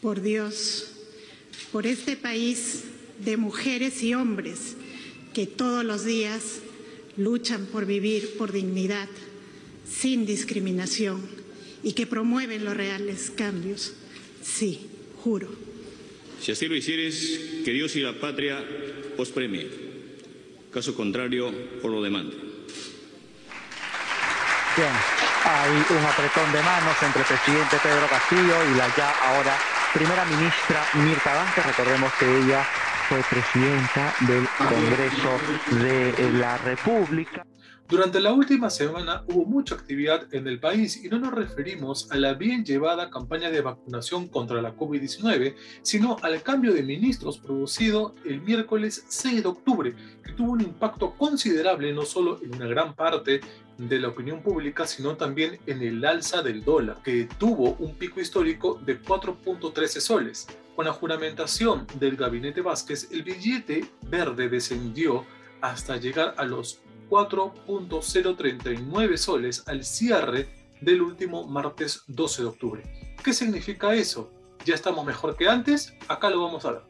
por Dios, por este país de mujeres y hombres que todos los días luchan por vivir por dignidad, sin discriminación y que promueven los reales cambios. Sí, juro. Si así lo hicieres, que Dios y la patria os premie. Caso contrario, os lo demanda. Bien, hay un apretón de manos entre el presidente Pedro Castillo y la ya ahora primera ministra Mirta Vázquez. Recordemos que ella fue presidenta del Congreso de la República. Durante la última semana hubo mucha actividad en el país y no nos referimos a la bien llevada campaña de vacunación contra la COVID-19, sino al cambio de ministros producido el miércoles 6 de octubre, que tuvo un impacto considerable no solo en una gran parte de la opinión pública, sino también en el alza del dólar, que tuvo un pico histórico de 4.13 soles. Con la juramentación del gabinete Vázquez, el billete verde descendió hasta llegar a los 4.039 soles al cierre del último martes 12 de octubre. ¿Qué significa eso? ¿Ya estamos mejor que antes? Acá lo vamos a ver.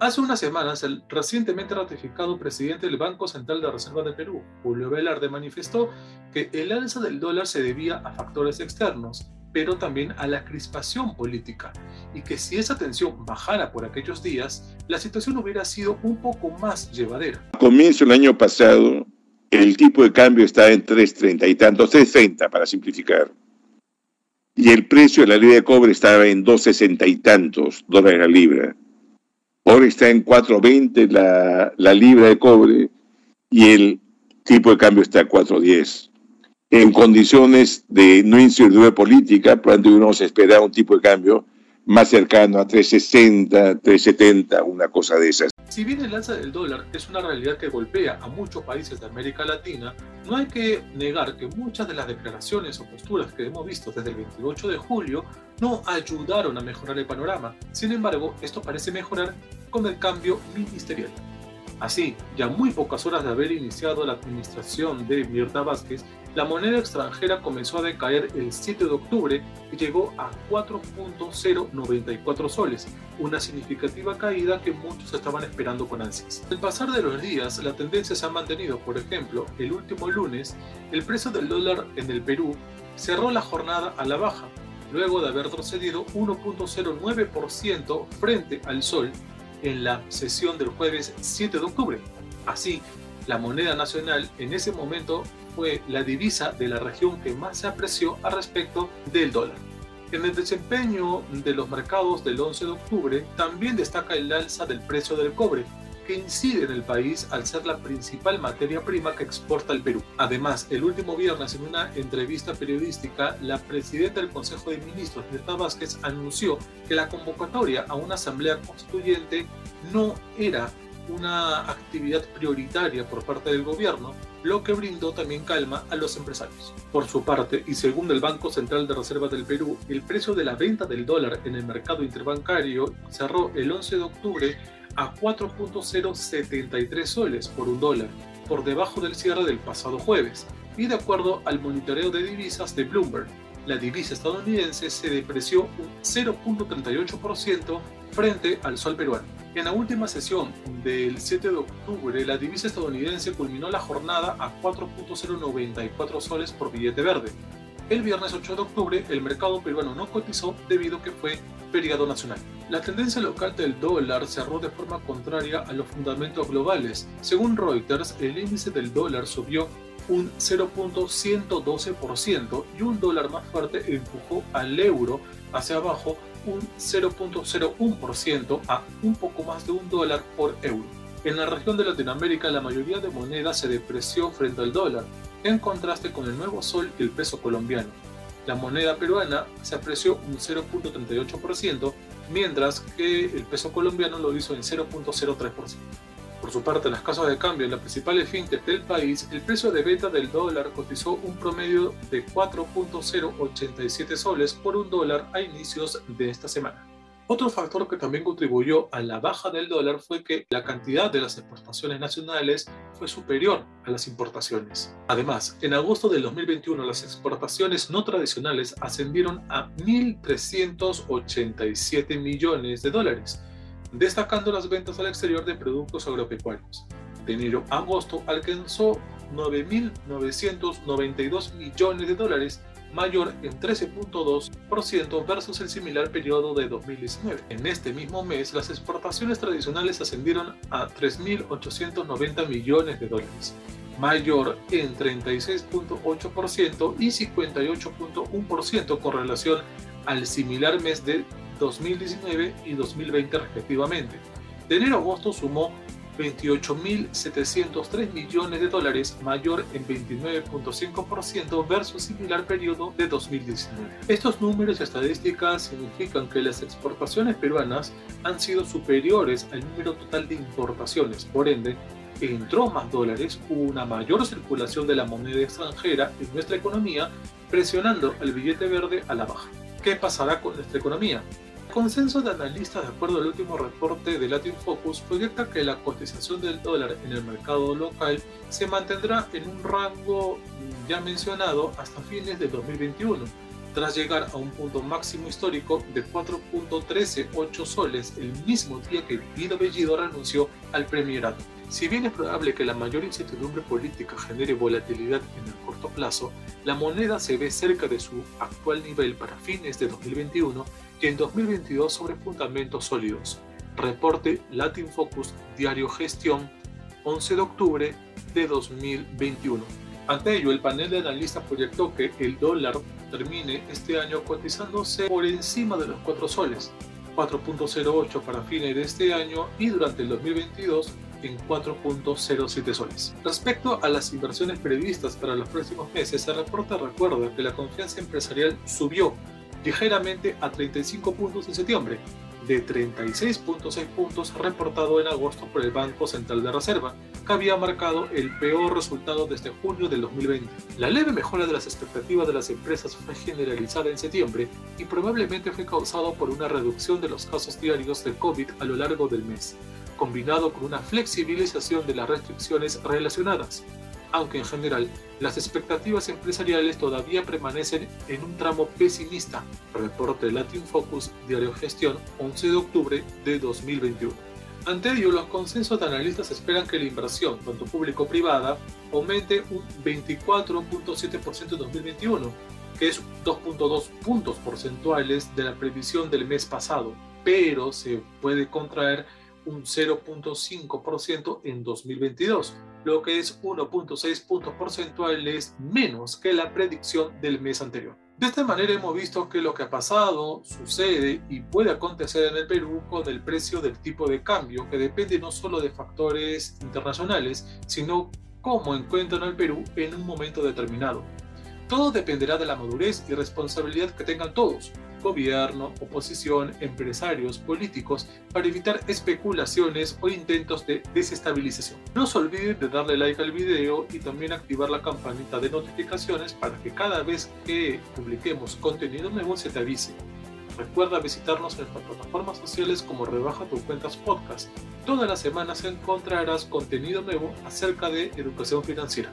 Hace unas semanas, el recientemente ratificado presidente del Banco Central de Reserva de Perú, Julio Velarde, manifestó que el alza del dólar se debía a factores externos, pero también a la crispación política, y que si esa tensión bajara por aquellos días, la situación hubiera sido un poco más llevadera. A comienzo del año pasado, el tipo de cambio estaba en 3.30 y tanto, 3.30 para simplificar. Y el precio de la libra de cobre estaba en 2.60 y tantos dólares la libra. Ahora está en 4.20 la, la libra de cobre y el tipo de cambio está a 4.10 en condiciones de no incertidumbre política, probablemente uno se espera un tipo de cambio más cercano a 360, 370, una cosa de esas. Si bien el alza del dólar es una realidad que golpea a muchos países de América Latina, no hay que negar que muchas de las declaraciones o posturas que hemos visto desde el 28 de julio no ayudaron a mejorar el panorama. Sin embargo, esto parece mejorar con el cambio ministerial. Así, ya muy pocas horas de haber iniciado la administración de Mirta Vázquez, la moneda extranjera comenzó a decaer el 7 de octubre y llegó a 4.094 soles, una significativa caída que muchos estaban esperando con ansias. Al pasar de los días, la tendencia se ha mantenido. Por ejemplo, el último lunes, el precio del dólar en el Perú cerró la jornada a la baja, luego de haber retrocedido 1.09% frente al sol en la sesión del jueves 7 de octubre. Así, la moneda nacional en ese momento fue la divisa de la región que más se apreció a respecto del dólar. En el desempeño de los mercados del 11 de octubre también destaca el alza del precio del cobre, que incide en el país al ser la principal materia prima que exporta el Perú. Además, el último viernes en una entrevista periodística, la presidenta del Consejo de Ministros, Mirta Vázquez, anunció que la convocatoria a una asamblea constituyente no era una actividad prioritaria por parte del gobierno, lo que brindó también calma a los empresarios. Por su parte, y según el Banco Central de Reserva del Perú, el precio de la venta del dólar en el mercado interbancario cerró el 11 de octubre a 4.073 soles por un dólar, por debajo del cierre del pasado jueves, y de acuerdo al monitoreo de divisas de Bloomberg, la divisa estadounidense se depreció un 0.38% frente al sol peruano. En la última sesión del 7 de octubre, la divisa estadounidense culminó la jornada a 4.094 soles por billete verde. El viernes 8 de octubre, el mercado peruano no cotizó debido a que fue feriado nacional. La tendencia local del dólar cerró de forma contraria a los fundamentos globales. Según Reuters, el índice del dólar subió un 0.112% y un dólar más fuerte empujó al euro hacia abajo un 0.01% a un poco más de un dólar por euro. En la región de Latinoamérica la mayoría de monedas se depreció frente al dólar, en contraste con el nuevo sol y el peso colombiano. La moneda peruana se apreció un 0.38%, mientras que el peso colombiano lo hizo en 0.03%. Por su parte, en las casas de cambio en las principales fintech del país, el precio de venta del dólar cotizó un promedio de 4.087 soles por un dólar a inicios de esta semana. Otro factor que también contribuyó a la baja del dólar fue que la cantidad de las exportaciones nacionales fue superior a las importaciones. Además, en agosto del 2021 las exportaciones no tradicionales ascendieron a 1.387 millones de dólares, destacando las ventas al exterior de productos agropecuarios. De enero a agosto alcanzó 9.992 millones de dólares mayor en 13.2% versus el similar periodo de 2019. En este mismo mes, las exportaciones tradicionales ascendieron a 3.890 millones de dólares, mayor en 36.8% y 58.1% con relación al similar mes de 2019 y 2020 respectivamente. De enero a agosto sumó 28.703 millones de dólares, mayor en 29.5% versus similar periodo de 2019. Estos números y estadísticas significan que las exportaciones peruanas han sido superiores al número total de importaciones, por ende, entró más dólares, hubo una mayor circulación de la moneda extranjera en nuestra economía, presionando el billete verde a la baja. ¿Qué pasará con nuestra economía? El consenso de analistas, de acuerdo al último reporte de Latin Focus, proyecta que la cotización del dólar en el mercado local se mantendrá en un rango ya mencionado hasta fines de 2021, tras llegar a un punto máximo histórico de 4.138 soles el mismo día que Guido Bellido renunció al premierato. Si bien es probable que la mayor incertidumbre política genere volatilidad en el corto plazo, la moneda se ve cerca de su actual nivel para fines de 2021 y en 2022 sobre fundamentos sólidos. Reporte Latin Focus Diario Gestión 11 de octubre de 2021. Ante ello, el panel de analistas proyectó que el dólar termine este año cotizándose por encima de los 4 soles, 4.08 para fines de este año y durante el 2022 en 4.07 soles. Respecto a las inversiones previstas para los próximos meses, el reporte recuerda que la confianza empresarial subió ligeramente a 35 puntos en septiembre, de 36.6 puntos reportado en agosto por el Banco Central de Reserva, que había marcado el peor resultado desde junio del 2020. La leve mejora de las expectativas de las empresas fue generalizada en septiembre y probablemente fue causado por una reducción de los casos diarios de COVID a lo largo del mes, combinado con una flexibilización de las restricciones relacionadas aunque en general las expectativas empresariales todavía permanecen en un tramo pesimista. Reporte Latin Focus, Diario Gestión, 11 de octubre de 2021. Ante ello, los consensos de analistas esperan que la inversión, tanto público-privada, aumente un 24.7% en 2021, que es 2.2 puntos porcentuales de la previsión del mes pasado, pero se puede contraer un 0.5% en 2022 lo que es 1.6 puntos porcentuales menos que la predicción del mes anterior. De esta manera hemos visto que lo que ha pasado, sucede y puede acontecer en el Perú con el precio del tipo de cambio, que depende no solo de factores internacionales, sino cómo encuentran al Perú en un momento determinado. Todo dependerá de la madurez y responsabilidad que tengan todos, gobierno, oposición, empresarios, políticos, para evitar especulaciones o intentos de desestabilización. No se olviden de darle like al video y también activar la campanita de notificaciones para que cada vez que publiquemos contenido nuevo se te avise. Recuerda visitarnos en nuestras plataformas sociales como Rebaja tu Cuentas Podcast. Todas las semanas encontrarás contenido nuevo acerca de educación financiera.